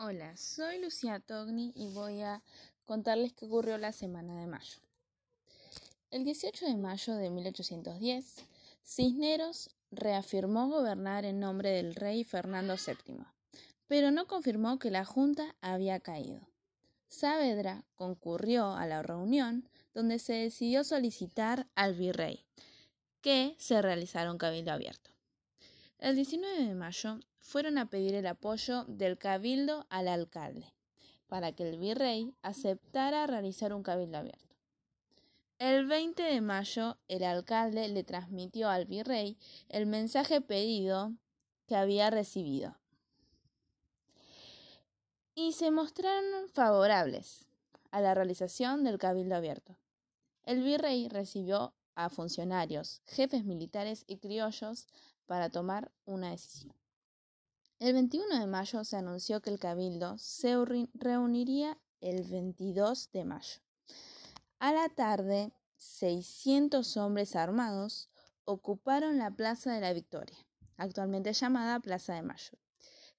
Hola, soy Lucía Togni y voy a contarles qué ocurrió la semana de mayo. El 18 de mayo de 1810, Cisneros reafirmó gobernar en nombre del rey Fernando VII, pero no confirmó que la Junta había caído. Saavedra concurrió a la reunión donde se decidió solicitar al virrey que se realizara un cabildo abierto. El 19 de mayo fueron a pedir el apoyo del cabildo al alcalde para que el virrey aceptara realizar un cabildo abierto. El 20 de mayo el alcalde le transmitió al virrey el mensaje pedido que había recibido y se mostraron favorables a la realización del cabildo abierto. El virrey recibió a funcionarios, jefes militares y criollos para tomar una decisión. El 21 de mayo se anunció que el cabildo se reuniría el 22 de mayo. A la tarde, 600 hombres armados ocuparon la Plaza de la Victoria, actualmente llamada Plaza de Mayo,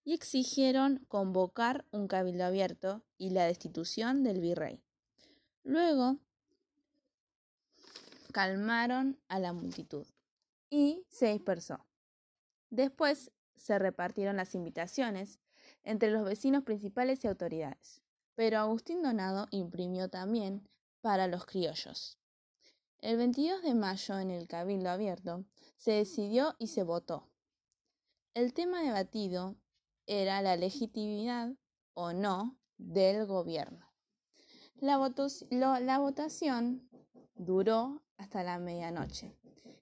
y exigieron convocar un cabildo abierto y la destitución del virrey. Luego calmaron a la multitud y se dispersó. Después se repartieron las invitaciones entre los vecinos principales y autoridades, pero Agustín Donado imprimió también para los criollos. El 22 de mayo, en el Cabildo Abierto, se decidió y se votó. El tema debatido era la legitimidad o no del gobierno. La, la votación duró hasta la medianoche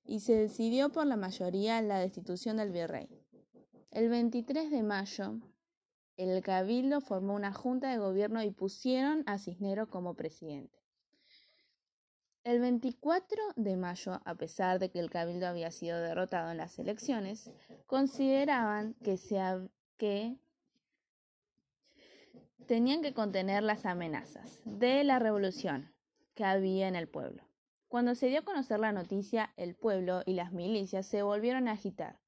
y se decidió por la mayoría la destitución del virrey. El 23 de mayo, el cabildo formó una junta de gobierno y pusieron a Cisneros como presidente. El 24 de mayo, a pesar de que el cabildo había sido derrotado en las elecciones, consideraban que, que tenían que contener las amenazas de la revolución que había en el pueblo. Cuando se dio a conocer la noticia, el pueblo y las milicias se volvieron a agitar,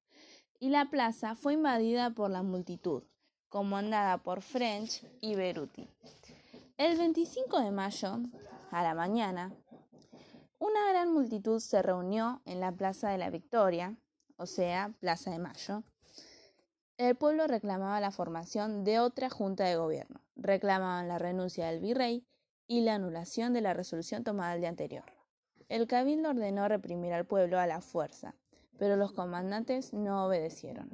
y la plaza fue invadida por la multitud, comandada por French y Beruti. El 25 de mayo, a la mañana, una gran multitud se reunió en la Plaza de la Victoria, o sea, Plaza de Mayo. El pueblo reclamaba la formación de otra junta de gobierno, reclamaban la renuncia del virrey y la anulación de la resolución tomada el día anterior. El cabildo ordenó reprimir al pueblo a la fuerza, pero los comandantes no obedecieron.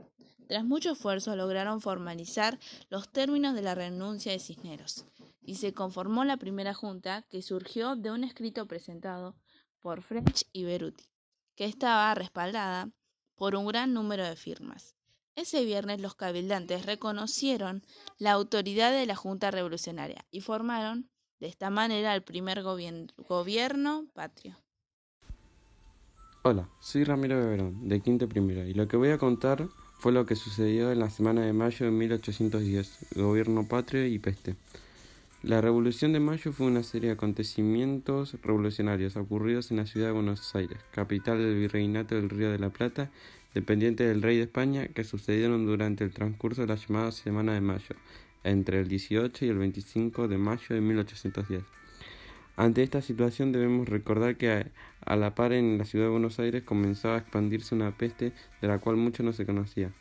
Tras mucho esfuerzo lograron formalizar los términos de la renuncia de Cisneros, y se conformó la primera junta que surgió de un escrito presentado por French y Beruti, que estaba respaldada por un gran número de firmas. Ese viernes los cabildantes reconocieron la autoridad de la Junta Revolucionaria y formaron de esta manera el primer gobierno patrio. Hola, soy Ramiro Beberón, de Quinto Primero, y lo que voy a contar fue lo que sucedió en la semana de mayo de 1810, gobierno patrio y peste. La Revolución de Mayo fue una serie de acontecimientos revolucionarios ocurridos en la ciudad de Buenos Aires, capital del virreinato del Río de la Plata, dependiente del rey de España, que sucedieron durante el transcurso de la llamada Semana de Mayo, entre el 18 y el 25 de mayo de 1810. Ante esta situación debemos recordar que a la par en la ciudad de Buenos Aires comenzaba a expandirse una peste de la cual mucho no se conocía.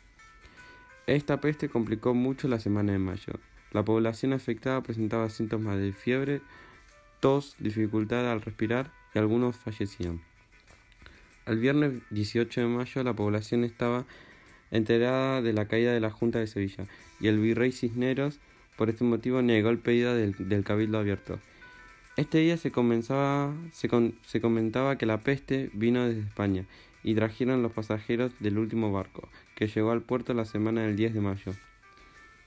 Esta peste complicó mucho la semana de mayo. La población afectada presentaba síntomas de fiebre, tos, dificultad al respirar y algunos fallecían. El viernes 18 de mayo la población estaba enterada de la caída de la Junta de Sevilla y el virrey Cisneros por este motivo negó el pedido del cabildo abierto. Este día se, comenzaba, se, se comentaba que la peste vino desde España y trajeron los pasajeros del último barco, que llegó al puerto la semana del 10 de mayo.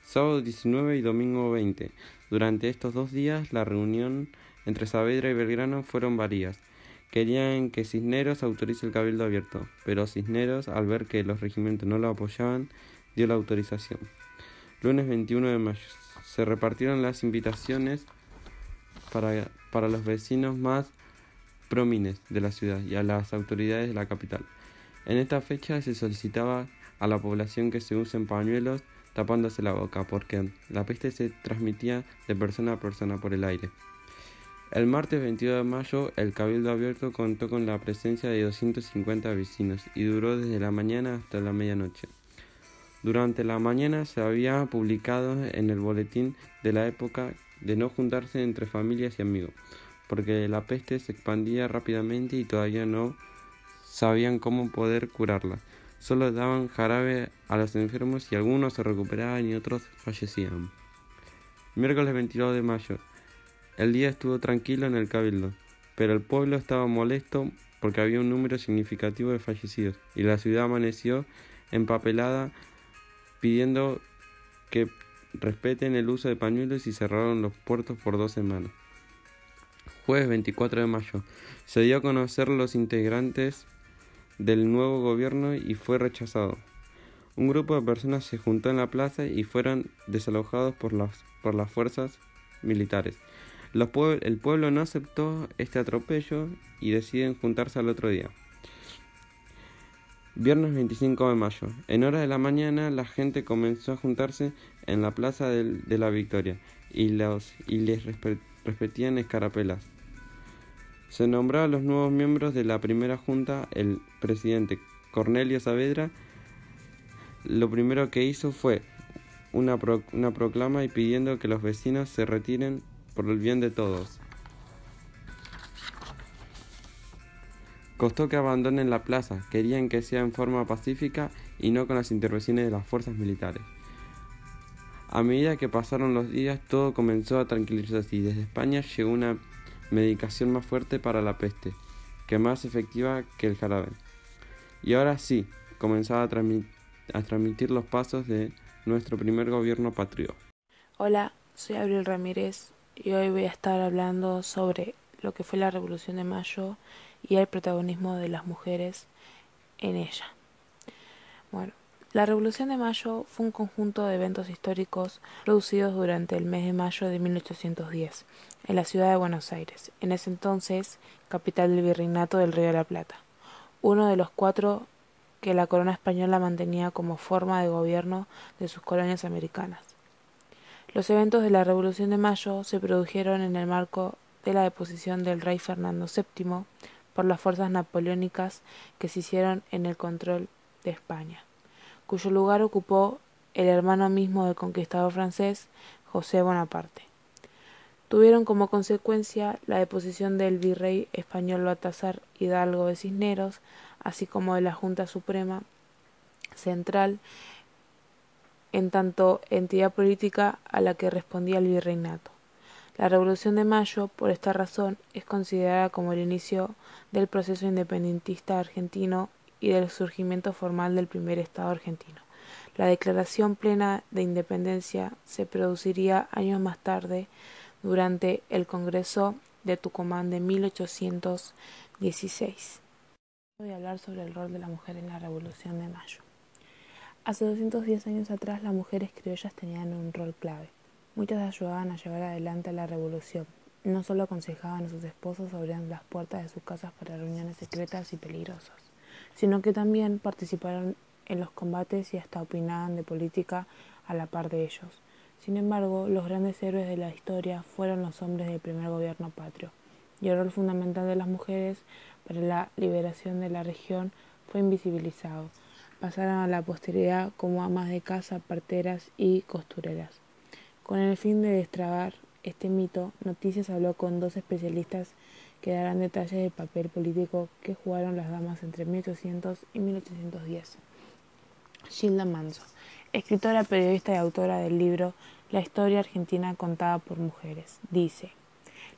Sábado 19 y domingo 20. Durante estos dos días la reunión entre Saavedra y Belgrano fueron varias. Querían que Cisneros autorice el cabildo abierto, pero Cisneros, al ver que los regimientos no lo apoyaban, dio la autorización. Lunes 21 de mayo. Se repartieron las invitaciones para, para los vecinos más promines de la ciudad y a las autoridades de la capital. En esta fecha se solicitaba a la población que se usen pañuelos, tapándose la boca, porque la peste se transmitía de persona a persona por el aire. El martes 22 de mayo, el Cabildo Abierto contó con la presencia de 250 vecinos y duró desde la mañana hasta la medianoche. Durante la mañana se había publicado en el boletín de la época de no juntarse entre familias y amigos, porque la peste se expandía rápidamente y todavía no sabían cómo poder curarla. Solo daban jarabe a los enfermos y algunos se recuperaban y otros fallecían. Miércoles 22 de mayo. El día estuvo tranquilo en el cabildo, pero el pueblo estaba molesto porque había un número significativo de fallecidos y la ciudad amaneció empapelada pidiendo que respeten el uso de pañuelos y cerraron los puertos por dos semanas. Jueves 24 de mayo se dio a conocer los integrantes del nuevo gobierno y fue rechazado. Un grupo de personas se juntó en la plaza y fueron desalojados por las, por las fuerzas militares el pueblo no aceptó este atropello y deciden juntarse al otro día. Viernes 25 de mayo. En horas de la mañana la gente comenzó a juntarse en la Plaza de la Victoria y, los, y les respetían escarapelas. Se nombró a los nuevos miembros de la primera junta el presidente Cornelio Saavedra. Lo primero que hizo fue una, una proclama y pidiendo que los vecinos se retiren por el bien de todos. Costó que abandonen la plaza, querían que sea en forma pacífica y no con las intervenciones de las fuerzas militares. A medida que pasaron los días, todo comenzó a tranquilizarse y desde España llegó una medicación más fuerte para la peste, que más efectiva que el jarabe. Y ahora sí, comenzaba a, transmitir los pasos de nuestro primer gobierno patrio. Hola, soy Abril Ramírez, y hoy voy a estar hablando sobre lo que fue la Revolución de Mayo y el protagonismo de las mujeres en ella. Bueno, la Revolución de Mayo fue un conjunto de eventos históricos producidos durante el mes de mayo de 1810 en la ciudad de Buenos Aires, en ese entonces capital del Virreinato del Río de la Plata, uno de los cuatro que la corona española mantenía como forma de gobierno de sus colonias americanas. Los eventos de la Revolución de Mayo se produjeron en el marco de la deposición del rey Fernando VII por las fuerzas napoleónicas que se hicieron en el control de España, cuyo lugar ocupó el hermano mismo del conquistador francés, José Bonaparte. Tuvieron como consecuencia la deposición del virrey español Baltasar Hidalgo de Cisneros, así como de la Junta Suprema Central en tanto entidad política a la que respondía el virreinato. La Revolución de Mayo, por esta razón, es considerada como el inicio del proceso independentista argentino y del surgimiento formal del primer Estado argentino. La declaración plena de independencia se produciría años más tarde durante el Congreso de Tucumán de 1816. Voy a hablar sobre el rol de la mujer en la Revolución de Mayo. Hace 210 años atrás las mujeres criollas tenían un rol clave. Muchas ayudaban a llevar adelante la revolución. No solo aconsejaban a sus esposos abriendo las puertas de sus casas para reuniones secretas y peligrosas, sino que también participaron en los combates y hasta opinaban de política a la par de ellos. Sin embargo, los grandes héroes de la historia fueron los hombres del primer gobierno patrio, y el rol fundamental de las mujeres para la liberación de la región fue invisibilizado pasaron a la posteridad como amas de casa, parteras y costureras. Con el fin de destrabar este mito, Noticias habló con dos especialistas que darán detalles del papel político que jugaron las damas entre 1800 y 1810. Gilda Manso, escritora, periodista y autora del libro La historia argentina contada por mujeres, dice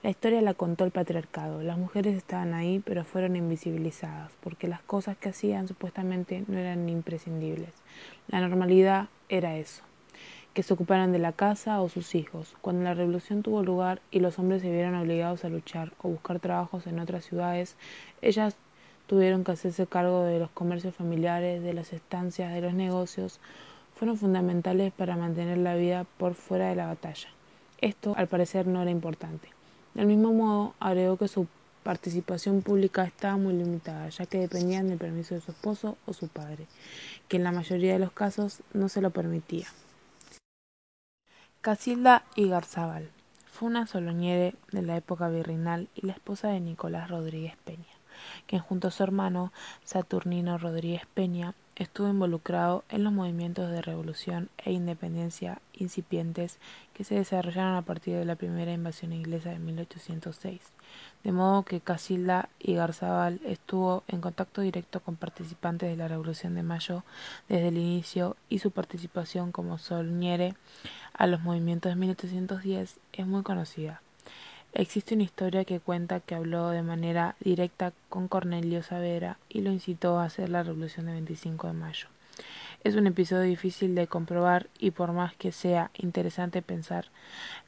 la historia la contó el patriarcado. Las mujeres estaban ahí, pero fueron invisibilizadas, porque las cosas que hacían supuestamente no eran imprescindibles. La normalidad era eso, que se ocuparan de la casa o sus hijos. Cuando la revolución tuvo lugar y los hombres se vieron obligados a luchar o buscar trabajos en otras ciudades, ellas tuvieron que hacerse cargo de los comercios familiares, de las estancias, de los negocios, fueron fundamentales para mantener la vida por fuera de la batalla. Esto, al parecer, no era importante. Del mismo modo, agregó que su participación pública estaba muy limitada, ya que dependían del permiso de su esposo o su padre, que en la mayoría de los casos no se lo permitía. Casilda Igarzábal fue una soloñere de la época virreinal y la esposa de Nicolás Rodríguez Peña, quien junto a su hermano Saturnino Rodríguez Peña estuvo involucrado en los movimientos de revolución e independencia incipientes que se desarrollaron a partir de la primera invasión inglesa de 1806, de modo que Casilda y Garzabal estuvo en contacto directo con participantes de la Revolución de Mayo desde el inicio y su participación como solniere a los movimientos de 1810 es muy conocida. Existe una historia que cuenta que habló de manera directa con Cornelio Saavedra y lo incitó a hacer la revolución del 25 de mayo. Es un episodio difícil de comprobar y por más que sea interesante pensar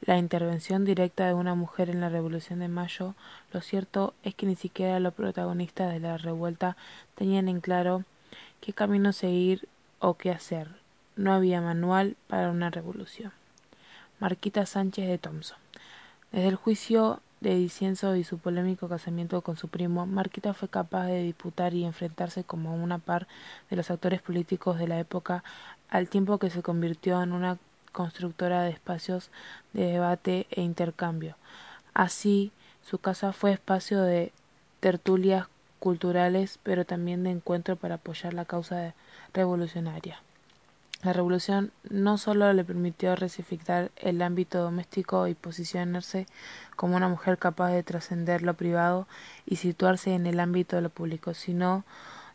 la intervención directa de una mujer en la revolución de mayo, lo cierto es que ni siquiera los protagonistas de la revuelta tenían en claro qué camino seguir o qué hacer. No había manual para una revolución. Marquita Sánchez de Thompson desde el juicio de Dicienzo y su polémico casamiento con su primo, Marquita fue capaz de disputar y enfrentarse como una par de los actores políticos de la época, al tiempo que se convirtió en una constructora de espacios de debate e intercambio. Así, su casa fue espacio de tertulias culturales, pero también de encuentro para apoyar la causa revolucionaria. La revolución no solo le permitió resucitar el ámbito doméstico y posicionarse como una mujer capaz de trascender lo privado y situarse en el ámbito de lo público, sino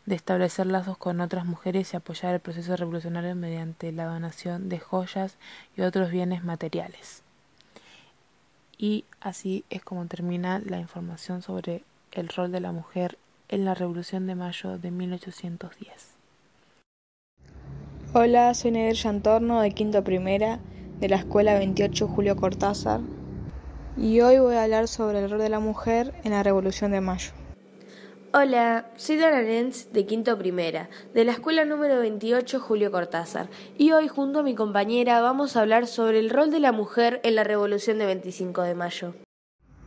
de establecer lazos con otras mujeres y apoyar el proceso revolucionario mediante la donación de joyas y otros bienes materiales. Y así es como termina la información sobre el rol de la mujer en la Revolución de Mayo de 1810. Hola, soy Neder Yantorno de Quinto Primera de la Escuela 28 Julio Cortázar y hoy voy a hablar sobre el rol de la mujer en la Revolución de Mayo. Hola, soy Dana Lenz de Quinto Primera de la Escuela número 28 Julio Cortázar y hoy junto a mi compañera vamos a hablar sobre el rol de la mujer en la Revolución de 25 de Mayo.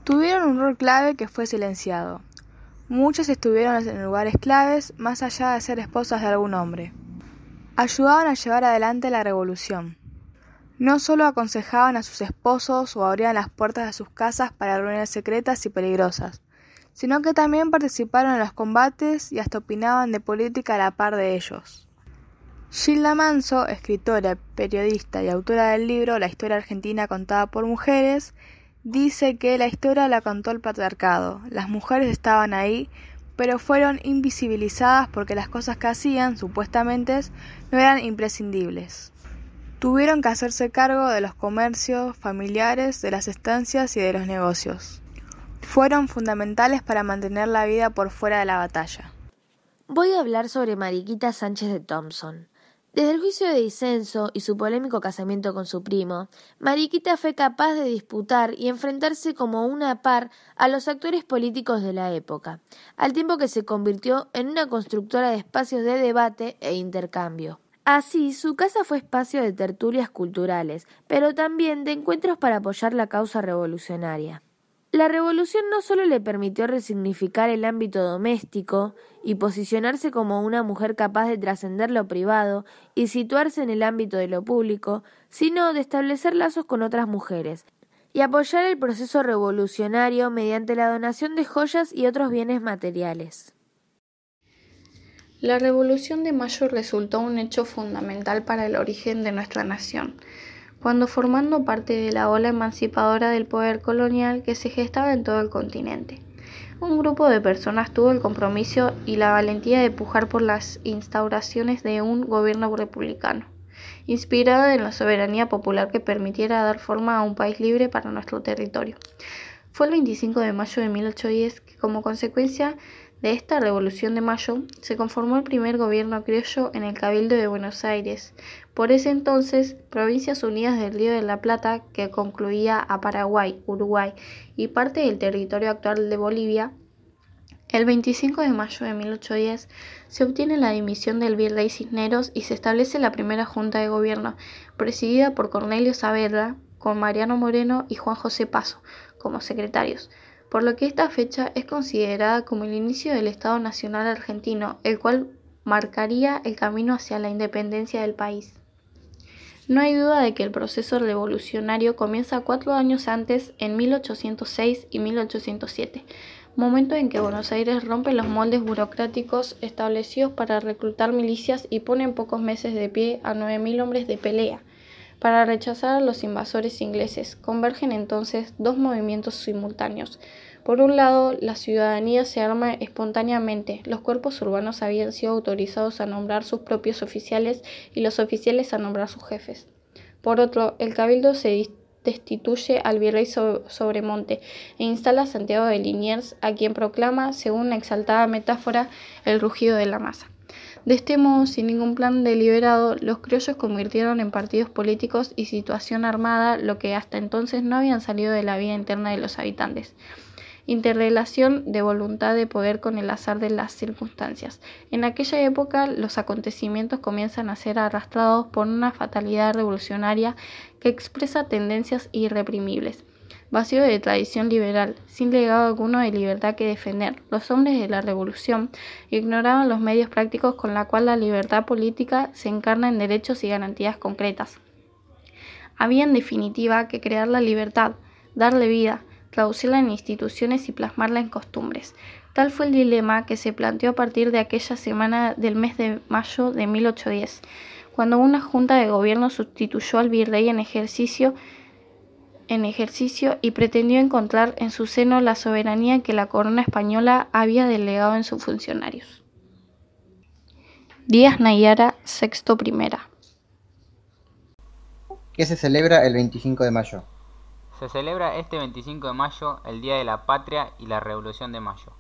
Tuvieron un rol clave que fue silenciado. Muchas estuvieron en lugares claves más allá de ser esposas de algún hombre ayudaban a llevar adelante la revolución. No solo aconsejaban a sus esposos o abrían las puertas de sus casas para reuniones secretas y peligrosas, sino que también participaron en los combates y hasta opinaban de política a la par de ellos. Gilda Manso, escritora, periodista y autora del libro La historia argentina contada por mujeres, dice que la historia la contó el patriarcado. Las mujeres estaban ahí pero fueron invisibilizadas porque las cosas que hacían, supuestamente, no eran imprescindibles. Tuvieron que hacerse cargo de los comercios familiares, de las estancias y de los negocios. Fueron fundamentales para mantener la vida por fuera de la batalla. Voy a hablar sobre Mariquita Sánchez de Thompson. Desde el juicio de disenso y su polémico casamiento con su primo, Mariquita fue capaz de disputar y enfrentarse como una par a los actores políticos de la época, al tiempo que se convirtió en una constructora de espacios de debate e intercambio. Así, su casa fue espacio de tertulias culturales, pero también de encuentros para apoyar la causa revolucionaria. La revolución no solo le permitió resignificar el ámbito doméstico y posicionarse como una mujer capaz de trascender lo privado y situarse en el ámbito de lo público, sino de establecer lazos con otras mujeres y apoyar el proceso revolucionario mediante la donación de joyas y otros bienes materiales. La Revolución de Mayo resultó un hecho fundamental para el origen de nuestra nación cuando formando parte de la ola emancipadora del poder colonial que se gestaba en todo el continente. Un grupo de personas tuvo el compromiso y la valentía de pujar por las instauraciones de un gobierno republicano, inspirado en la soberanía popular que permitiera dar forma a un país libre para nuestro territorio. Fue el 25 de mayo de 1810 que como consecuencia de esta Revolución de Mayo se conformó el primer gobierno criollo en el Cabildo de Buenos Aires, por ese entonces Provincias Unidas del Río de la Plata, que concluía a Paraguay, Uruguay y parte del territorio actual de Bolivia. El 25 de mayo de 1810 se obtiene la dimisión del virrey Cisneros y se establece la primera junta de gobierno, presidida por Cornelio Saavedra, con Mariano Moreno y Juan José Paso como secretarios por lo que esta fecha es considerada como el inicio del Estado Nacional argentino, el cual marcaría el camino hacia la independencia del país. No hay duda de que el proceso revolucionario comienza cuatro años antes, en 1806 y 1807, momento en que Buenos Aires rompe los moldes burocráticos establecidos para reclutar milicias y pone en pocos meses de pie a 9.000 hombres de pelea. Para rechazar a los invasores ingleses, convergen entonces dos movimientos simultáneos. Por un lado, la ciudadanía se arma espontáneamente, los cuerpos urbanos habían sido autorizados a nombrar sus propios oficiales y los oficiales a nombrar sus jefes. Por otro, el cabildo se destituye al virrey Sobremonte e instala a Santiago de Liniers, a quien proclama, según una exaltada metáfora, el rugido de la masa. De este modo, sin ningún plan deliberado, los criollos convirtieron en partidos políticos y situación armada lo que hasta entonces no habían salido de la vida interna de los habitantes interrelación de voluntad de poder con el azar de las circunstancias. En aquella época los acontecimientos comienzan a ser arrastrados por una fatalidad revolucionaria que expresa tendencias irreprimibles. Vacío de tradición liberal, sin legado alguno de libertad que defender, los hombres de la revolución ignoraban los medios prácticos con la cual la libertad política se encarna en derechos y garantías concretas. Había en definitiva que crear la libertad, darle vida, traducirla en instituciones y plasmarla en costumbres. Tal fue el dilema que se planteó a partir de aquella semana del mes de mayo de 1810, cuando una junta de gobierno sustituyó al virrey en ejercicio, y pretendió encontrar en su seno la soberanía que la corona española había delegado en sus funcionarios. Díaz Nayara, sexto primera. ¿Qué se celebra el 25 de mayo? Se celebra este 25 de mayo el Día de la Patria y la Revolución de Mayo,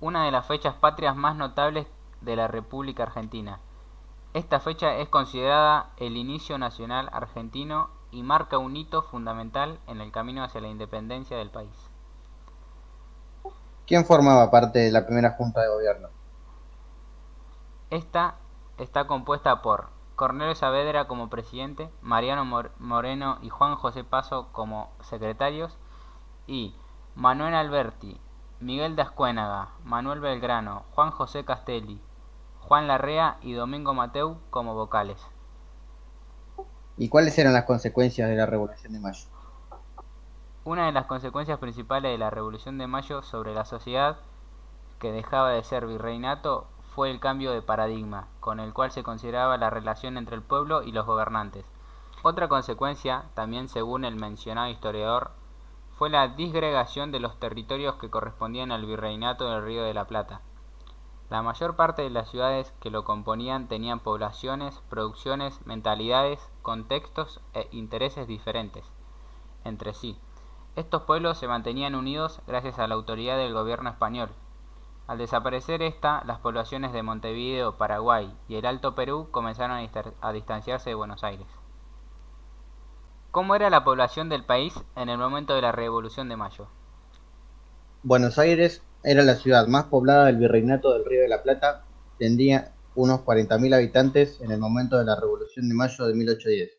una de las fechas patrias más notables de la República Argentina. Esta fecha es considerada el inicio nacional argentino y marca un hito fundamental en el camino hacia la independencia del país. ¿Quién formaba parte de la primera Junta de Gobierno? Esta está compuesta por Cornelio Saavedra como presidente, Mariano Moreno y Juan José Paso como secretarios y Manuel Alberti, Miguel de Ascuénaga, Manuel Belgrano, Juan José Castelli, Juan Larrea y Domingo Mateu como vocales. ¿Y cuáles eran las consecuencias de la Revolución de Mayo? Una de las consecuencias principales de la Revolución de Mayo sobre la sociedad, que dejaba de ser virreinato, fue el cambio de paradigma, con el cual se consideraba la relación entre el pueblo y los gobernantes. Otra consecuencia, también según el mencionado historiador, fue la disgregación de los territorios que correspondían al virreinato del Río de la Plata. La mayor parte de las ciudades que lo componían tenían poblaciones, producciones, mentalidades, contextos e intereses diferentes entre sí. Estos pueblos se mantenían unidos gracias a la autoridad del gobierno español, al desaparecer esta, las poblaciones de Montevideo, Paraguay y el Alto Perú comenzaron a distanciarse de Buenos Aires. ¿Cómo era la población del país en el momento de la Revolución de Mayo? Buenos Aires era la ciudad más poblada del Virreinato del Río de la Plata, tendría unos 40.000 habitantes en el momento de la Revolución de Mayo de 1810.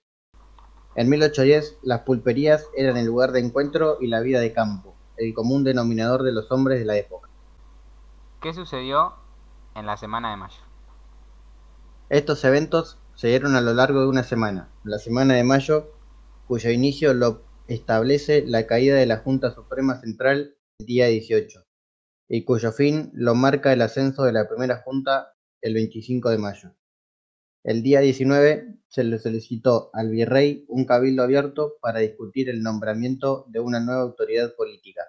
En 1810, las pulperías eran el lugar de encuentro y la vida de campo, el común denominador de los hombres de la época. ¿Qué sucedió en la semana de mayo? Estos eventos se dieron a lo largo de una semana, la semana de mayo, cuyo inicio lo establece la caída de la Junta Suprema Central el día 18, y cuyo fin lo marca el ascenso de la primera Junta el 25 de mayo. El día 19 se le solicitó al virrey un cabildo abierto para discutir el nombramiento de una nueva autoridad política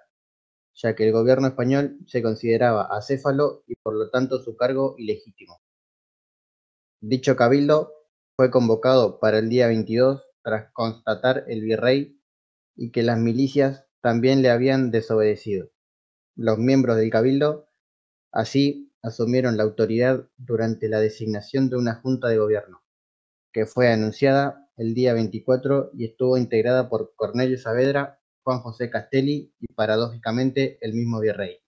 ya que el gobierno español se consideraba acéfalo y por lo tanto su cargo ilegítimo. Dicho cabildo fue convocado para el día 22 tras constatar el virrey y que las milicias también le habían desobedecido. Los miembros del cabildo así asumieron la autoridad durante la designación de una junta de gobierno, que fue anunciada el día 24 y estuvo integrada por Cornelio Saavedra Juan José Castelli y paradójicamente el mismo virrey.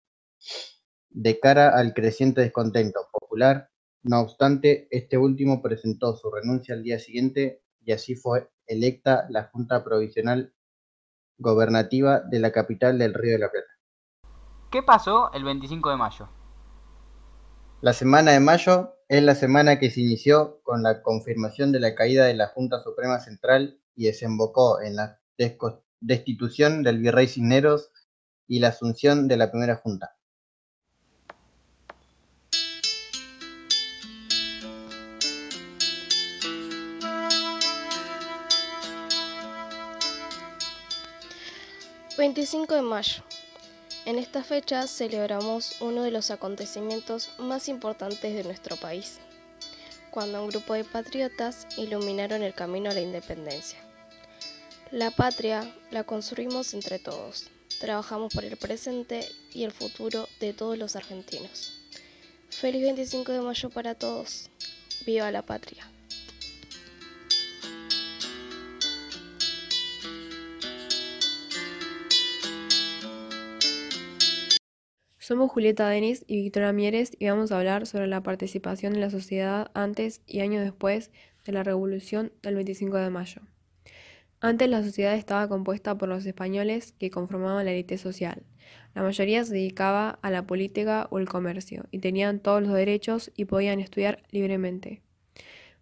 De cara al creciente descontento popular, no obstante, este último presentó su renuncia al día siguiente y así fue electa la Junta Provisional Gobernativa de la capital del Río de la Plata. ¿Qué pasó el 25 de mayo? La semana de mayo es la semana que se inició con la confirmación de la caída de la Junta Suprema Central y desembocó en la destitución del virrey Cisneros y la asunción de la primera Junta. ...25 de mayo... En esta fecha celebramos uno de los acontecimientos más importantes de nuestro país, cuando un grupo de patriotas iluminaron el camino a la independencia. La patria la construimos entre todos, trabajamos por el presente y el futuro de todos los argentinos. Feliz 25 de mayo para todos, viva la patria. Somos Julieta Denis y Victoria Mieres y vamos a hablar sobre la participación en la sociedad antes y años después de la Revolución del 25 de mayo. Antes la sociedad estaba compuesta por los españoles que conformaban la élite social. La mayoría se dedicaba a la política o el comercio y tenían todos los derechos y podían estudiar libremente.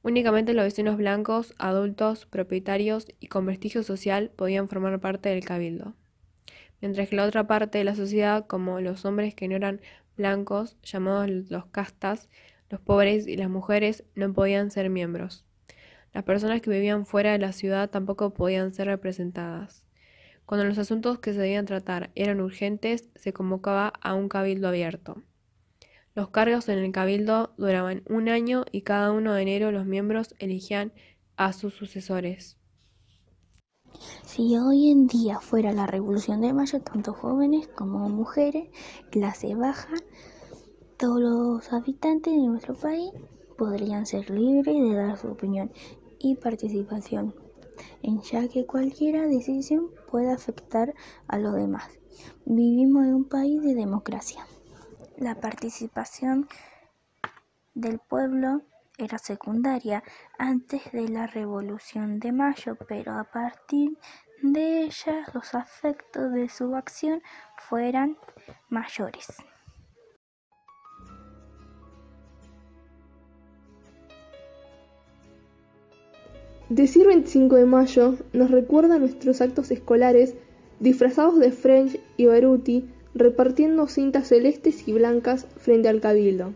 Únicamente los vecinos blancos, adultos, propietarios y con prestigio social podían formar parte del cabildo mientras que la otra parte de la sociedad, como los hombres que no eran blancos, llamados los castas, los pobres y las mujeres, no podían ser miembros. Las personas que vivían fuera de la ciudad tampoco podían ser representadas. Cuando los asuntos que se debían tratar eran urgentes, se convocaba a un cabildo abierto. Los cargos en el cabildo duraban un año y cada uno de enero los miembros elegían a sus sucesores. Si hoy en día fuera la Revolución de Mayo, tanto jóvenes como mujeres, clase baja, todos los habitantes de nuestro país podrían ser libres de dar su opinión y participación, en ya que cualquier decisión puede afectar a los demás. Vivimos en un país de democracia. La participación del pueblo era secundaria antes de la Revolución de Mayo, pero a partir de ella los efectos de su acción fueran mayores. Decir 25 de mayo nos recuerda nuestros actos escolares disfrazados de French y Beruti repartiendo cintas celestes y blancas frente al cabildo.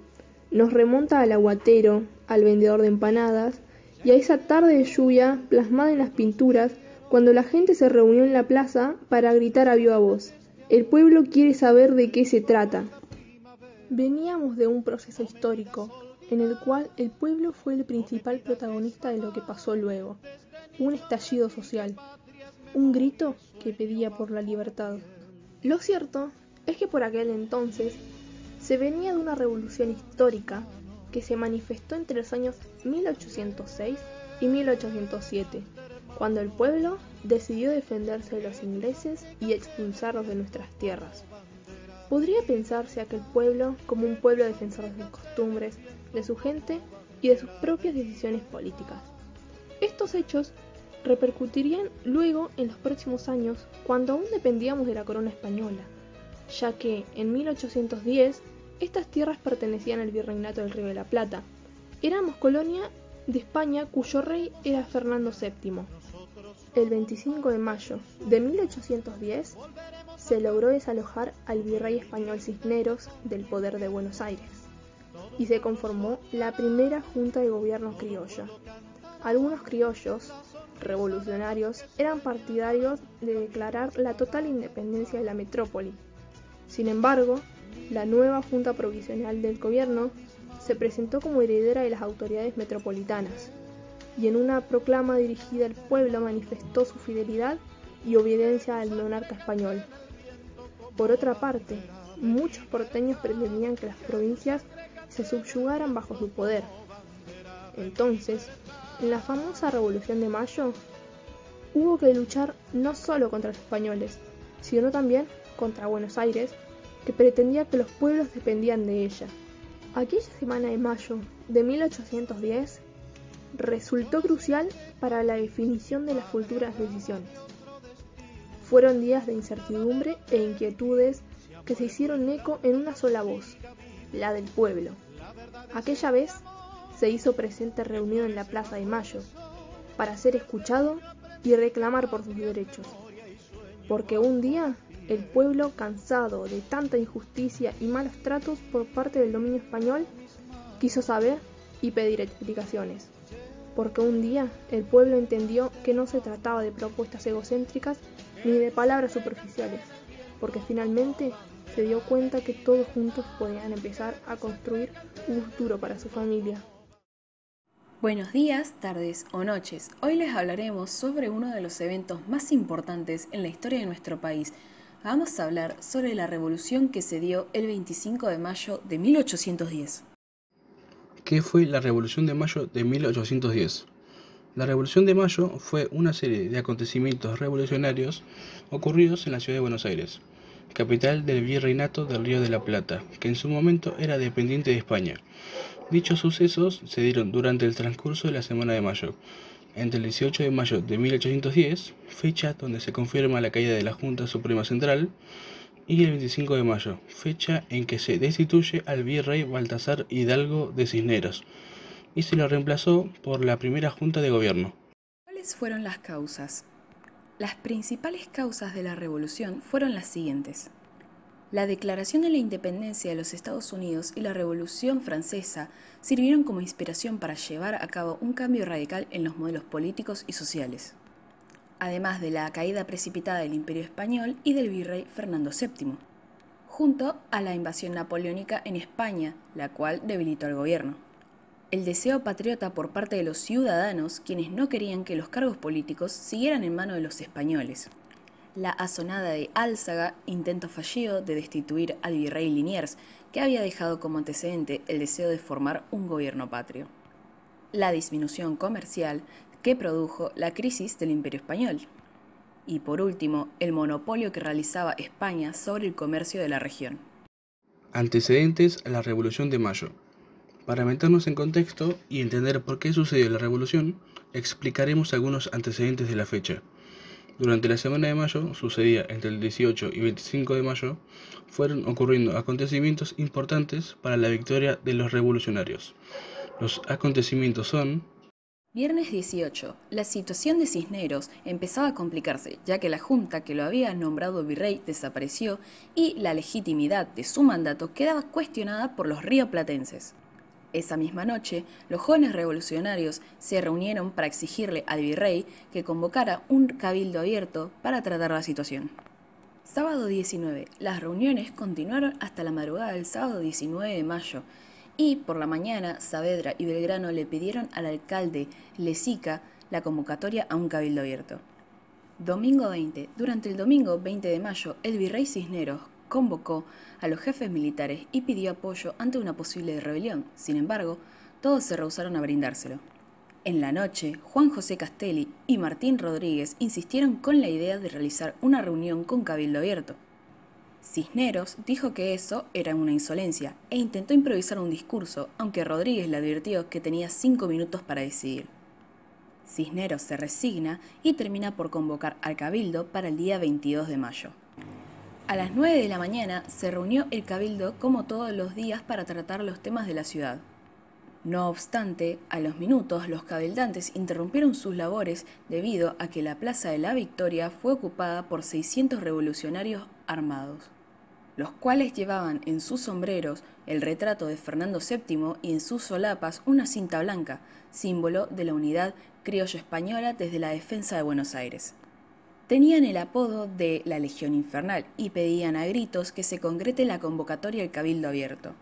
Nos remonta al aguatero, al vendedor de empanadas y a esa tarde de lluvia plasmada en las pinturas cuando la gente se reunió en la plaza para gritar a viva voz. El pueblo quiere saber de qué se trata. Veníamos de un proceso histórico en el cual el pueblo fue el principal protagonista de lo que pasó luego. Un estallido social, un grito que pedía por la libertad. Lo cierto es que por aquel entonces se venía de una revolución histórica que se manifestó entre los años 1806 y 1807, cuando el pueblo decidió defenderse de los ingleses y expulsarlos de nuestras tierras. Podría pensarse aquel pueblo como un pueblo defensor de sus costumbres, de su gente y de sus propias decisiones políticas. Estos hechos repercutirían luego en los próximos años cuando aún dependíamos de la corona española, ya que en 1810 estas tierras pertenecían al virreinato del Río de la Plata. Éramos colonia de España cuyo rey era Fernando VII. El 25 de mayo de 1810 se logró desalojar al virrey español Cisneros del poder de Buenos Aires y se conformó la primera junta de gobierno criolla. Algunos criollos revolucionarios eran partidarios de declarar la total independencia de la metrópoli. Sin embargo, la nueva Junta Provisional del Gobierno se presentó como heredera de las autoridades metropolitanas y en una proclama dirigida al pueblo manifestó su fidelidad y obediencia al monarca español. Por otra parte, muchos porteños pretendían que las provincias se subyugaran bajo su poder. Entonces, en la famosa Revolución de Mayo, hubo que luchar no solo contra los españoles, sino también contra Buenos Aires que pretendía que los pueblos dependían de ella. Aquella semana de mayo de 1810 resultó crucial para la definición de las futuras decisiones. Fueron días de incertidumbre e inquietudes que se hicieron eco en una sola voz, la del pueblo. Aquella vez se hizo presente reunido en la Plaza de Mayo para ser escuchado y reclamar por sus derechos. Porque un día el pueblo, cansado de tanta injusticia y malos tratos por parte del dominio español, quiso saber y pedir explicaciones. Porque un día el pueblo entendió que no se trataba de propuestas egocéntricas ni de palabras superficiales, porque finalmente se dio cuenta que todos juntos podían empezar a construir un futuro para su familia. Buenos días, tardes o noches. Hoy les hablaremos sobre uno de los eventos más importantes en la historia de nuestro país. Vamos a hablar sobre la revolución que se dio el 25 de mayo de 1810. ¿Qué fue la Revolución de Mayo de 1810? La Revolución de Mayo fue una serie de acontecimientos revolucionarios ocurridos en la ciudad de Buenos Aires, capital del virreinato del Río de la Plata, que en su momento era dependiente de España. Dichos sucesos se dieron durante el transcurso de la Semana de Mayo, entre el 18 de mayo de 1810, fecha donde se confirma la caída de la Junta Suprema Central, y el 25 de mayo, fecha en que se destituye al virrey Baltasar Hidalgo de Cisneros, y se lo reemplazó por la primera Junta de Gobierno. ¿Cuáles fueron las causas? Las principales causas de la revolución fueron las siguientes. La Declaración de la Independencia de los Estados Unidos y la Revolución Francesa sirvieron como inspiración para llevar a cabo un cambio radical en los modelos políticos y sociales, además de la caída precipitada del Imperio Español y del virrey Fernando VII, junto a la invasión napoleónica en España, la cual debilitó al gobierno. El deseo patriota por parte de los ciudadanos, quienes no querían que los cargos políticos siguieran en manos de los españoles la azonada de Álzaga, intento fallido de destituir al virrey Liniers, que había dejado como antecedente el deseo de formar un gobierno patrio. La disminución comercial que produjo la crisis del Imperio Español. Y por último, el monopolio que realizaba España sobre el comercio de la región. Antecedentes a la Revolución de Mayo. Para meternos en contexto y entender por qué sucedió la revolución, explicaremos algunos antecedentes de la fecha. Durante la semana de mayo, sucedía entre el 18 y 25 de mayo, fueron ocurriendo acontecimientos importantes para la victoria de los revolucionarios. Los acontecimientos son... Viernes 18. La situación de Cisneros empezaba a complicarse, ya que la junta que lo había nombrado virrey desapareció y la legitimidad de su mandato quedaba cuestionada por los rioplatenses. Esa misma noche, los jóvenes revolucionarios se reunieron para exigirle al virrey que convocara un cabildo abierto para tratar la situación. Sábado 19. Las reuniones continuaron hasta la madrugada del sábado 19 de mayo y por la mañana Saavedra y Belgrano le pidieron al alcalde Lezica la convocatoria a un cabildo abierto. Domingo 20. Durante el domingo 20 de mayo, el virrey Cisneros convocó a los jefes militares y pidió apoyo ante una posible rebelión. Sin embargo, todos se rehusaron a brindárselo. En la noche, Juan José Castelli y Martín Rodríguez insistieron con la idea de realizar una reunión con Cabildo Abierto. Cisneros dijo que eso era una insolencia e intentó improvisar un discurso, aunque Rodríguez le advirtió que tenía cinco minutos para decidir. Cisneros se resigna y termina por convocar al Cabildo para el día 22 de mayo. A las 9 de la mañana se reunió el cabildo como todos los días para tratar los temas de la ciudad. No obstante, a los minutos los cabildantes interrumpieron sus labores debido a que la Plaza de la Victoria fue ocupada por 600 revolucionarios armados, los cuales llevaban en sus sombreros el retrato de Fernando VII y en sus solapas una cinta blanca, símbolo de la unidad criollo española desde la defensa de Buenos Aires. Tenían el apodo de la Legión Infernal y pedían a gritos que se concrete la convocatoria del Cabildo Abierto.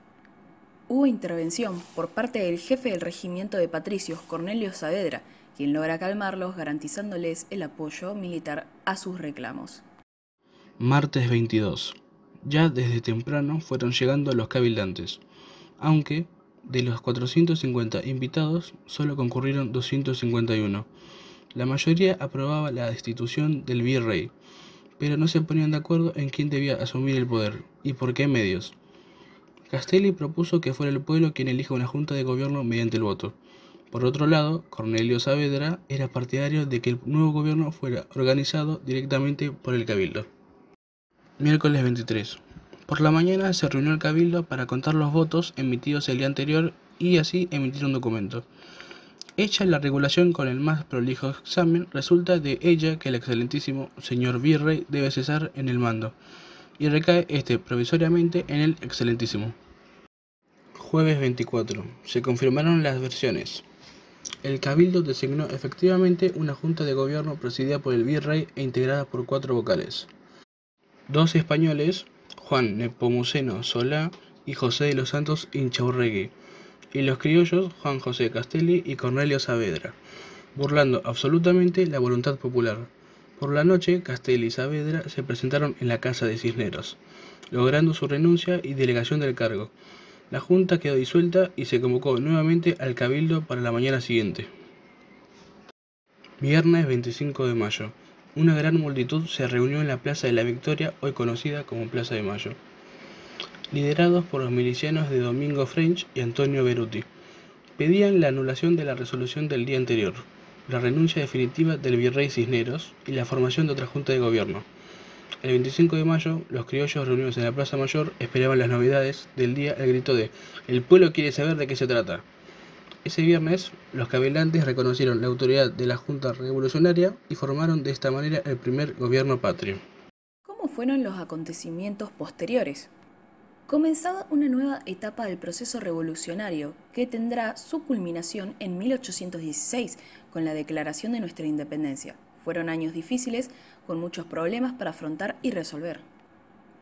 Hubo intervención por parte del jefe del regimiento de patricios, Cornelio Saavedra, quien logra calmarlos garantizándoles el apoyo militar a sus reclamos. Martes 22. Ya desde temprano fueron llegando los cabildantes, aunque de los 450 invitados solo concurrieron 251 la mayoría aprobaba la destitución del virrey, pero no se ponían de acuerdo en quién debía asumir el poder y por qué medios. Castelli propuso que fuera el pueblo quien elija una junta de gobierno mediante el voto. Por otro lado, Cornelio Saavedra era partidario de que el nuevo gobierno fuera organizado directamente por el cabildo. Miércoles 23. Por la mañana se reunió el cabildo para contar los votos emitidos el día anterior y así emitir un documento. Hecha la regulación con el más prolijo examen, resulta de ella que el excelentísimo señor virrey debe cesar en el mando, y recae este provisoriamente en el excelentísimo. Jueves 24. Se confirmaron las versiones. El Cabildo designó efectivamente una junta de gobierno presidida por el virrey e integrada por cuatro vocales. Dos españoles, Juan Nepomuceno Solá y José de los Santos Inchaurregui, y los criollos Juan José Castelli y Cornelio Saavedra, burlando absolutamente la voluntad popular. Por la noche, Castelli y Saavedra se presentaron en la casa de Cisneros, logrando su renuncia y delegación del cargo. La junta quedó disuelta y se convocó nuevamente al cabildo para la mañana siguiente. Viernes 25 de mayo. Una gran multitud se reunió en la Plaza de la Victoria, hoy conocida como Plaza de Mayo liderados por los milicianos de Domingo French y Antonio Beruti. Pedían la anulación de la resolución del día anterior, la renuncia definitiva del virrey Cisneros y la formación de otra junta de gobierno. El 25 de mayo, los criollos reunidos en la Plaza Mayor esperaban las novedades del día el grito de El pueblo quiere saber de qué se trata. Ese viernes, los cabelantes reconocieron la autoridad de la Junta Revolucionaria y formaron de esta manera el primer gobierno patrio. ¿Cómo fueron los acontecimientos posteriores? Comenzaba una nueva etapa del proceso revolucionario que tendrá su culminación en 1816 con la declaración de nuestra independencia. Fueron años difíciles con muchos problemas para afrontar y resolver.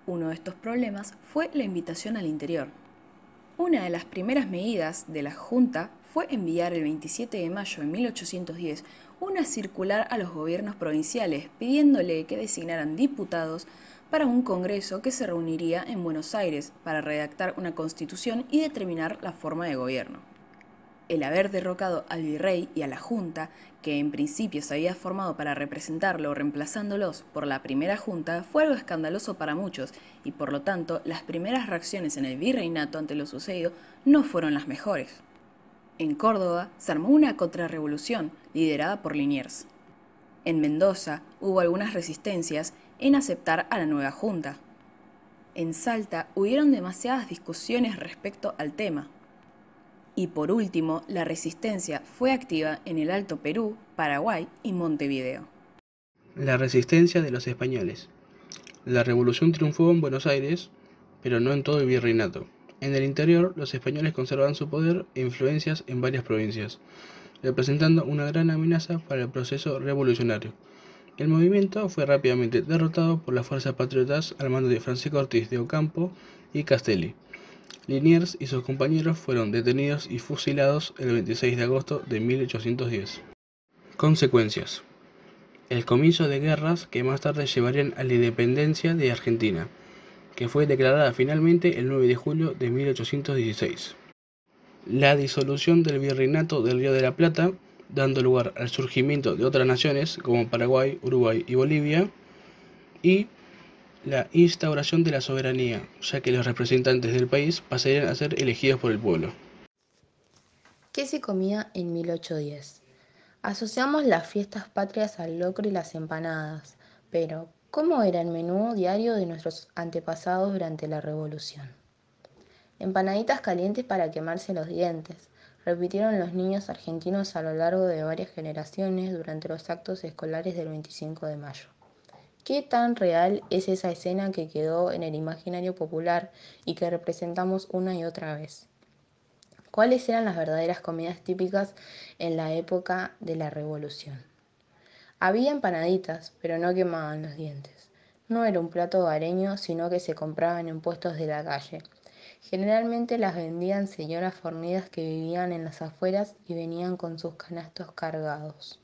Uno de estos problemas fue la invitación al interior. Una de las primeras medidas de la Junta fue enviar el 27 de mayo de 1810 una circular a los gobiernos provinciales pidiéndole que designaran diputados para un Congreso que se reuniría en Buenos Aires para redactar una constitución y determinar la forma de gobierno. El haber derrocado al virrey y a la Junta, que en principio se había formado para representarlo reemplazándolos por la primera Junta, fue algo escandaloso para muchos y por lo tanto las primeras reacciones en el virreinato ante lo sucedido no fueron las mejores. En Córdoba se armó una contrarrevolución liderada por Liniers. En Mendoza hubo algunas resistencias en aceptar a la nueva Junta. En Salta hubieron demasiadas discusiones respecto al tema. Y por último, la resistencia fue activa en el Alto Perú, Paraguay y Montevideo. La resistencia de los españoles. La revolución triunfó en Buenos Aires, pero no en todo el virreinato. En el interior, los españoles conservaban su poder e influencias en varias provincias, representando una gran amenaza para el proceso revolucionario. El movimiento fue rápidamente derrotado por las fuerzas patriotas al mando de Francisco Ortiz de Ocampo y Castelli. Liniers y sus compañeros fueron detenidos y fusilados el 26 de agosto de 1810. Consecuencias. El comienzo de guerras que más tarde llevarían a la independencia de Argentina, que fue declarada finalmente el 9 de julio de 1816. La disolución del virreinato del Río de la Plata dando lugar al surgimiento de otras naciones como Paraguay, Uruguay y Bolivia, y la instauración de la soberanía, ya que los representantes del país pasarían a ser elegidos por el pueblo. ¿Qué se comía en 1810? Asociamos las fiestas patrias al locro y las empanadas, pero ¿cómo era el menú diario de nuestros antepasados durante la Revolución? Empanaditas calientes para quemarse los dientes, repitieron los niños argentinos a lo largo de varias generaciones durante los actos escolares del 25 de mayo. ¿Qué tan real es esa escena que quedó en el imaginario popular y que representamos una y otra vez? ¿Cuáles eran las verdaderas comidas típicas en la época de la Revolución? Había empanaditas, pero no quemaban los dientes. No era un plato hogareño, sino que se compraban en puestos de la calle, Generalmente las vendían señoras fornidas que vivían en las afueras y venían con sus canastos cargados.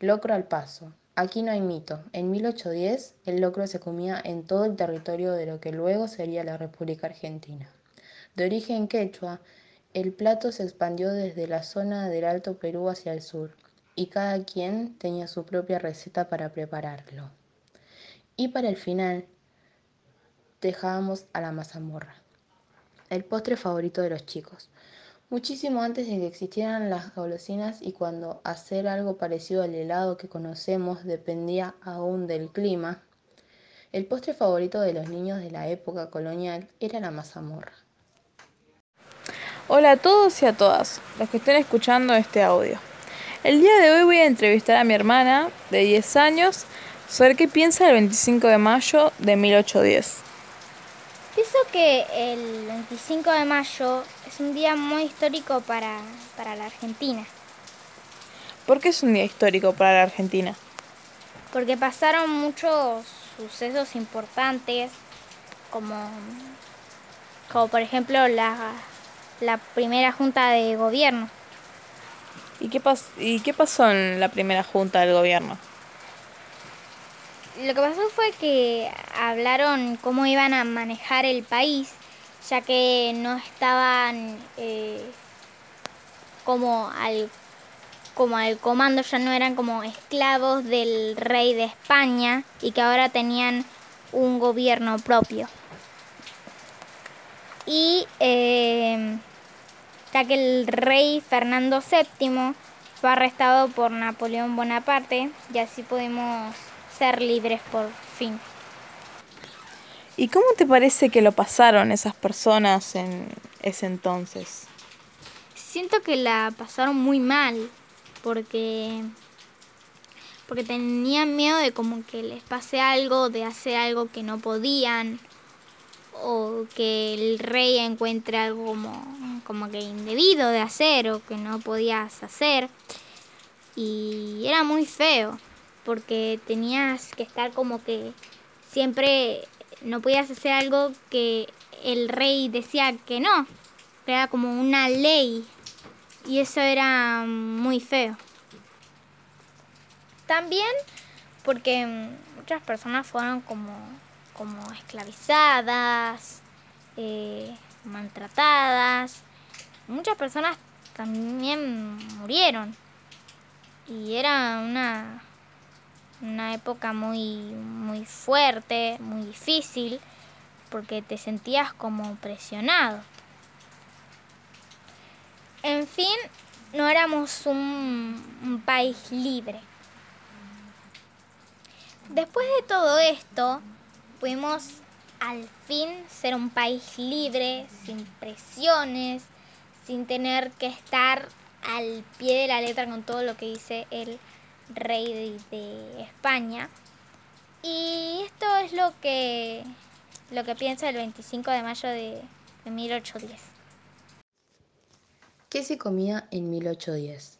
Locro al paso. Aquí no hay mito. En 1810 el locro se comía en todo el territorio de lo que luego sería la República Argentina. De origen quechua, el plato se expandió desde la zona del Alto Perú hacia el sur, y cada quien tenía su propia receta para prepararlo. Y para el final, dejábamos a la mazamorra, el postre favorito de los chicos. Muchísimo antes de que existieran las golosinas y cuando hacer algo parecido al helado que conocemos dependía aún del clima, el postre favorito de los niños de la época colonial era la mazamorra. Hola a todos y a todas los que estén escuchando este audio. El día de hoy voy a entrevistar a mi hermana de 10 años sobre qué piensa del 25 de mayo de 1810. Pienso que el 25 de mayo es un día muy histórico para, para la Argentina. ¿Por qué es un día histórico para la Argentina? Porque pasaron muchos sucesos importantes, como, como por ejemplo la, la primera junta de gobierno. ¿Y qué, pas ¿Y qué pasó en la primera junta del gobierno? Lo que pasó fue que hablaron cómo iban a manejar el país, ya que no estaban eh, como al como al comando, ya no eran como esclavos del rey de España y que ahora tenían un gobierno propio. Y eh, ya que el rey Fernando VII fue arrestado por Napoleón Bonaparte y así pudimos ser libres por fin. ¿Y cómo te parece que lo pasaron esas personas en ese entonces? Siento que la pasaron muy mal porque porque tenían miedo de como que les pase algo, de hacer algo que no podían o que el rey encuentre algo como, como que indebido de hacer o que no podías hacer. Y era muy feo, porque tenías que estar como que siempre no podías hacer algo que el rey decía que no. Era como una ley. Y eso era muy feo. También porque muchas personas fueron como como esclavizadas, eh, maltratadas. Muchas personas también murieron. Y era una, una época muy, muy fuerte, muy difícil, porque te sentías como presionado. En fin, no éramos un, país libre. Después de todo esto, pudimos al fin ser un país libre, sin presiones, sin tener que estar al pie de la letra con todo lo que dice el rey de, España. Y esto es lo que, lo que pienso el 25 de mayo de, de 1810. ¿Qué se comía en 1810?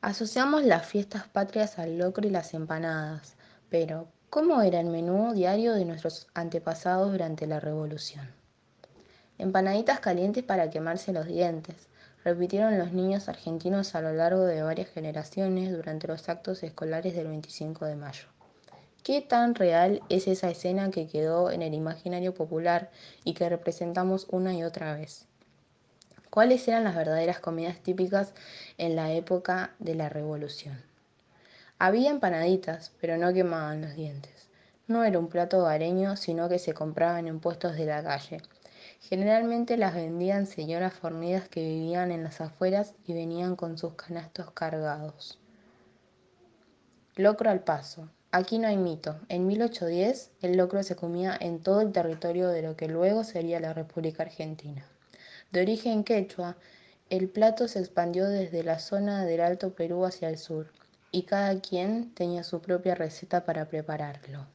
Asociamos las fiestas patrias al locro y las empanadas, pero ¿Cómo era el menú diario de nuestros antepasados durante la Revolución? Empanaditas calientes para quemarse los dientes, repitieron los niños argentinos a lo largo de varias generaciones durante los actos escolares del 25 de mayo. ¿Qué tan real es esa escena que quedó en el imaginario popular y que representamos una y otra vez? ¿Cuáles eran las verdaderas comidas típicas en la época de la Revolución? Había empanaditas, pero no quemaban los dientes. No era un plato hogareño, sino que se compraban en puestos de la calle. Generalmente las vendían señoras fornidas que vivían en las afueras y venían con sus canastos cargados. Locro al paso. Aquí no hay mito. En 1810 el locro se comía en todo el territorio de lo que luego sería la República Argentina. De origen quechua, el plato se expandió desde la zona del Alto Perú hacia el sur y cada quien tenía su propia receta para prepararlo.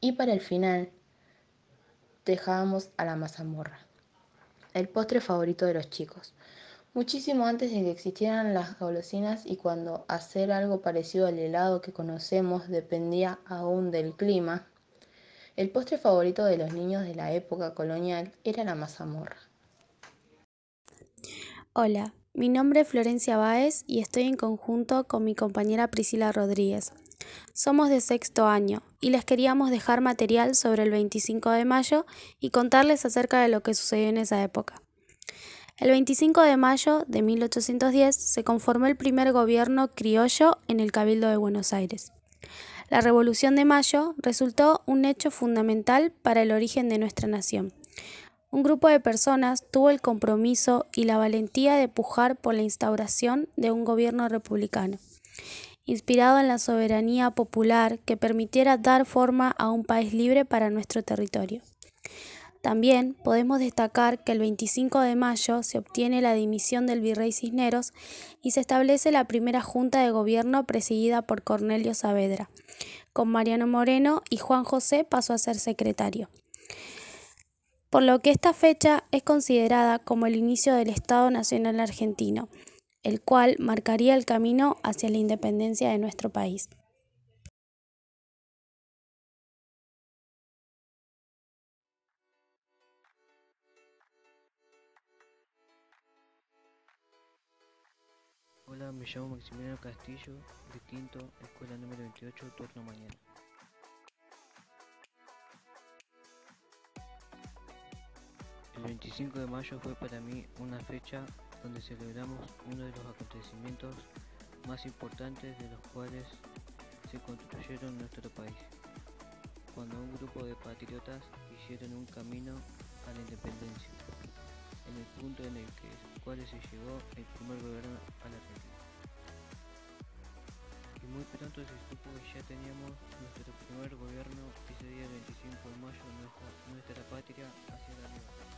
Y para el final dejábamos a la mazamorra, el postre favorito de los chicos. Muchísimo antes de que existieran las golosinas y cuando hacer algo parecido al helado que conocemos dependía aún del clima, el postre favorito de los niños de la época colonial era la mazamorra. Hola, mi nombre es Florencia Báez y estoy en conjunto con mi compañera Priscila Rodríguez. Somos de sexto año y les queríamos dejar material sobre el 25 de mayo y contarles acerca de lo que sucedió en esa época. El 25 de mayo de 1810 se conformó el primer gobierno criollo en el Cabildo de Buenos Aires. La Revolución de Mayo resultó un hecho fundamental para el origen de nuestra nación un grupo de personas tuvo el compromiso y la valentía de pujar por la instauración de un gobierno republicano, inspirado en la soberanía popular que permitiera dar forma a un país libre para nuestro territorio. También podemos destacar que el 25 de mayo se obtiene la dimisión del virrey Cisneros y se establece la primera junta de gobierno presidida por Cornelio Saavedra, con Mariano Moreno y Juan José pasó a ser secretario. Por lo que esta fecha es considerada como el inicio del Estado Nacional Argentino, el cual marcaría el camino hacia la independencia de nuestro país. Hola, me llamo Maximiliano Castillo, de quinto, escuela número 28, turno mañana. El 25 de mayo fue para mí una fecha donde celebramos uno de los acontecimientos más importantes de los cuales se construyeron nuestro país, cuando un grupo de patriotas hicieron un camino a la independencia, en el punto en el que cual se llegó el primer gobierno a la Argentina. Y muy pronto se supo que ya teníamos nuestro primer gobierno ese día 25 de mayo nuestra, nuestra patria hacia la libertad.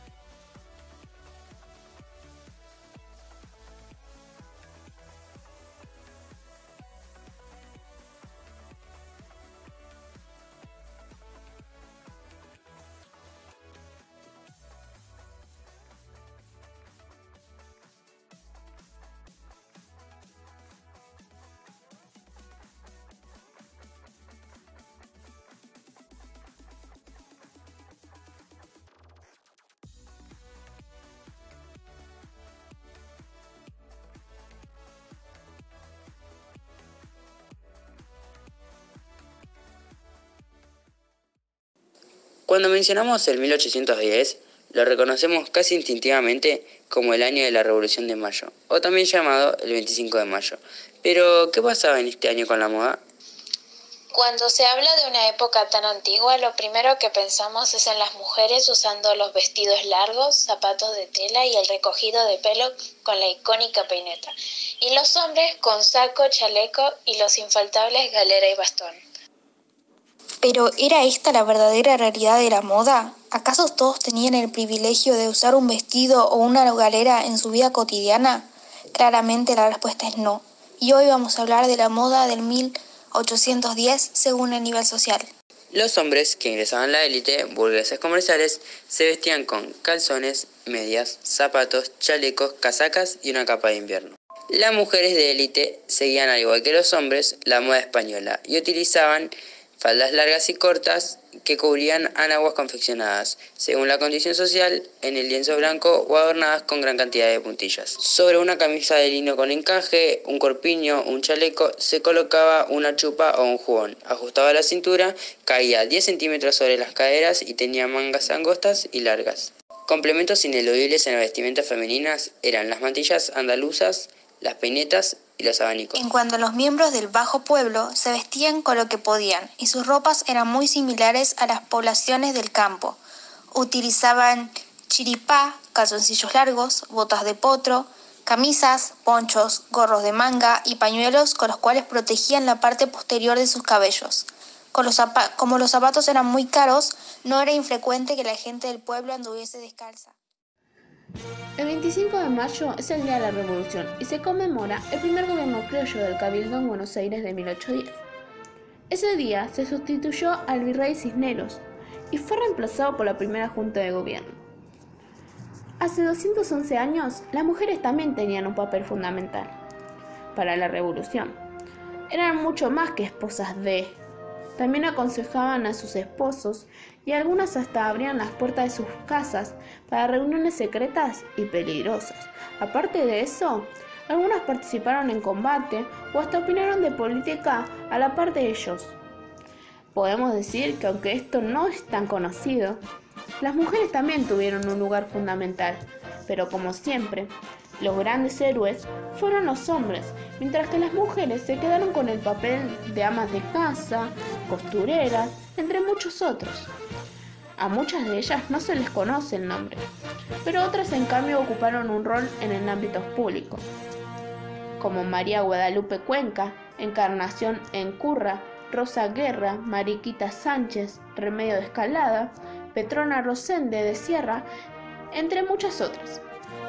Cuando mencionamos el 1810, lo reconocemos casi instintivamente como el año de la Revolución de Mayo, o también llamado el 25 de Mayo. Pero, ¿qué pasaba en este año con la moda? Cuando se habla de una época tan antigua, lo primero que pensamos es en las mujeres usando los vestidos largos, zapatos de tela y el recogido de pelo con la icónica peineta, y los hombres con saco, chaleco y los infaltables galera y bastón. Pero ¿era esta la verdadera realidad de la moda? ¿Acaso todos tenían el privilegio de usar un vestido o una galera en su vida cotidiana? Claramente la respuesta es no. Y hoy vamos a hablar de la moda del 1810 según el nivel social. Los hombres que ingresaban a la élite, burgueses comerciales, se vestían con calzones, medias, zapatos, chalecos, casacas y una capa de invierno. Las mujeres de élite seguían al igual que los hombres la moda española y utilizaban faldas largas y cortas que cubrían anaguas confeccionadas, según la condición social, en el lienzo blanco o adornadas con gran cantidad de puntillas. Sobre una camisa de lino con encaje, un corpiño, un chaleco, se colocaba una chupa o un jubón. Ajustaba la cintura, caía 10 centímetros sobre las caderas y tenía mangas angostas y largas. Complementos ineludibles en las vestimentas femeninas eran las mantillas andaluzas, las peinetas y los. En cuanto a los miembros del bajo pueblo, se vestían con lo que podían y sus ropas eran muy similares a las poblaciones del campo. Utilizaban chiripá, calzoncillos largos, botas de potro, camisas, ponchos, gorros de manga y pañuelos con los cuales protegían la parte posterior de sus cabellos. como los zapatos eran muy caros, no era infrecuente que la gente del pueblo anduviese descalza. El 25 de mayo es el Día de la Revolución y se conmemora el primer gobierno criollo del Cabildo en Buenos Aires de 1810. Ese día se sustituyó al virrey Cisneros y fue reemplazado por la primera junta de gobierno. Hace 211 años, las mujeres también tenían un papel fundamental para la revolución. Eran mucho más que esposas de, también aconsejaban a sus esposos y algunas hasta abrían las puertas de sus casas para reuniones secretas y peligrosas. Aparte de eso, algunas participaron en combate o hasta opinaron de política a la par de ellos. Podemos decir que aunque esto no es tan conocido, las mujeres también tuvieron un lugar fundamental, pero como siempre, los grandes héroes fueron los hombres, mientras que las mujeres se quedaron con el papel de amas de casa, costureras, entre muchos otros. A muchas de ellas no se les conoce el nombre, pero otras en cambio ocuparon un rol en el ámbito público, como María Guadalupe Cuenca, Encarnación Encurra, Rosa Guerra, Mariquita Sánchez, Remedio de Escalada, Petrona Rosende de Sierra, entre muchas otras.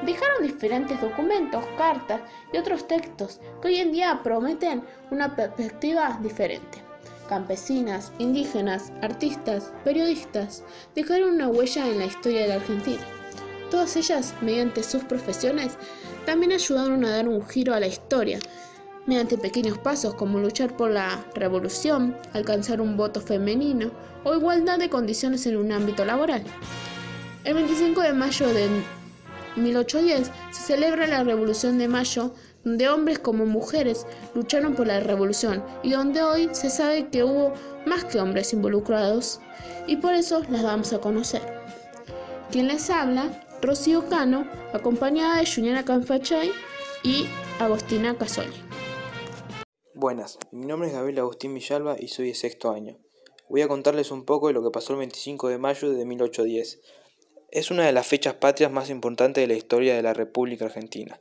Dejaron diferentes documentos, cartas y otros textos que hoy en día prometen una perspectiva diferente. Campesinas, indígenas, artistas, periodistas dejaron una huella en la historia de la Argentina. Todas ellas, mediante sus profesiones, también ayudaron a dar un giro a la historia, mediante pequeños pasos como luchar por la revolución, alcanzar un voto femenino o igualdad de condiciones en un ámbito laboral. El 25 de mayo de 1810 se celebra la Revolución de Mayo, donde hombres como mujeres lucharon por la revolución y donde hoy se sabe que hubo más que hombres involucrados y por eso las vamos a conocer. Quien les habla Rocío Cano, acompañada de Juliana Canfachay y Agostina Casoli. Buenas, mi nombre es Gabriel Agustín Villalba y soy de sexto año. Voy a contarles un poco de lo que pasó el 25 de mayo de 1810. Es una de las fechas patrias más importantes de la historia de la República Argentina.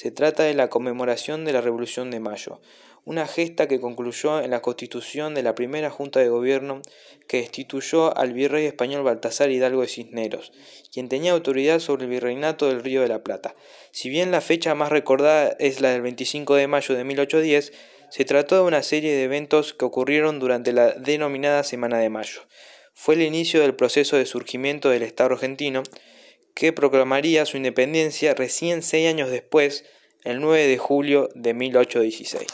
Se trata de la conmemoración de la Revolución de Mayo, una gesta que concluyó en la constitución de la primera Junta de Gobierno que destituyó al virrey español Baltasar Hidalgo de Cisneros, quien tenía autoridad sobre el virreinato del Río de la Plata. Si bien la fecha más recordada es la del 25 de mayo de 1810, se trató de una serie de eventos que ocurrieron durante la denominada Semana de Mayo fue el inicio del proceso de surgimiento del Estado argentino, que proclamaría su independencia recién seis años después, el 9 de julio de 1816.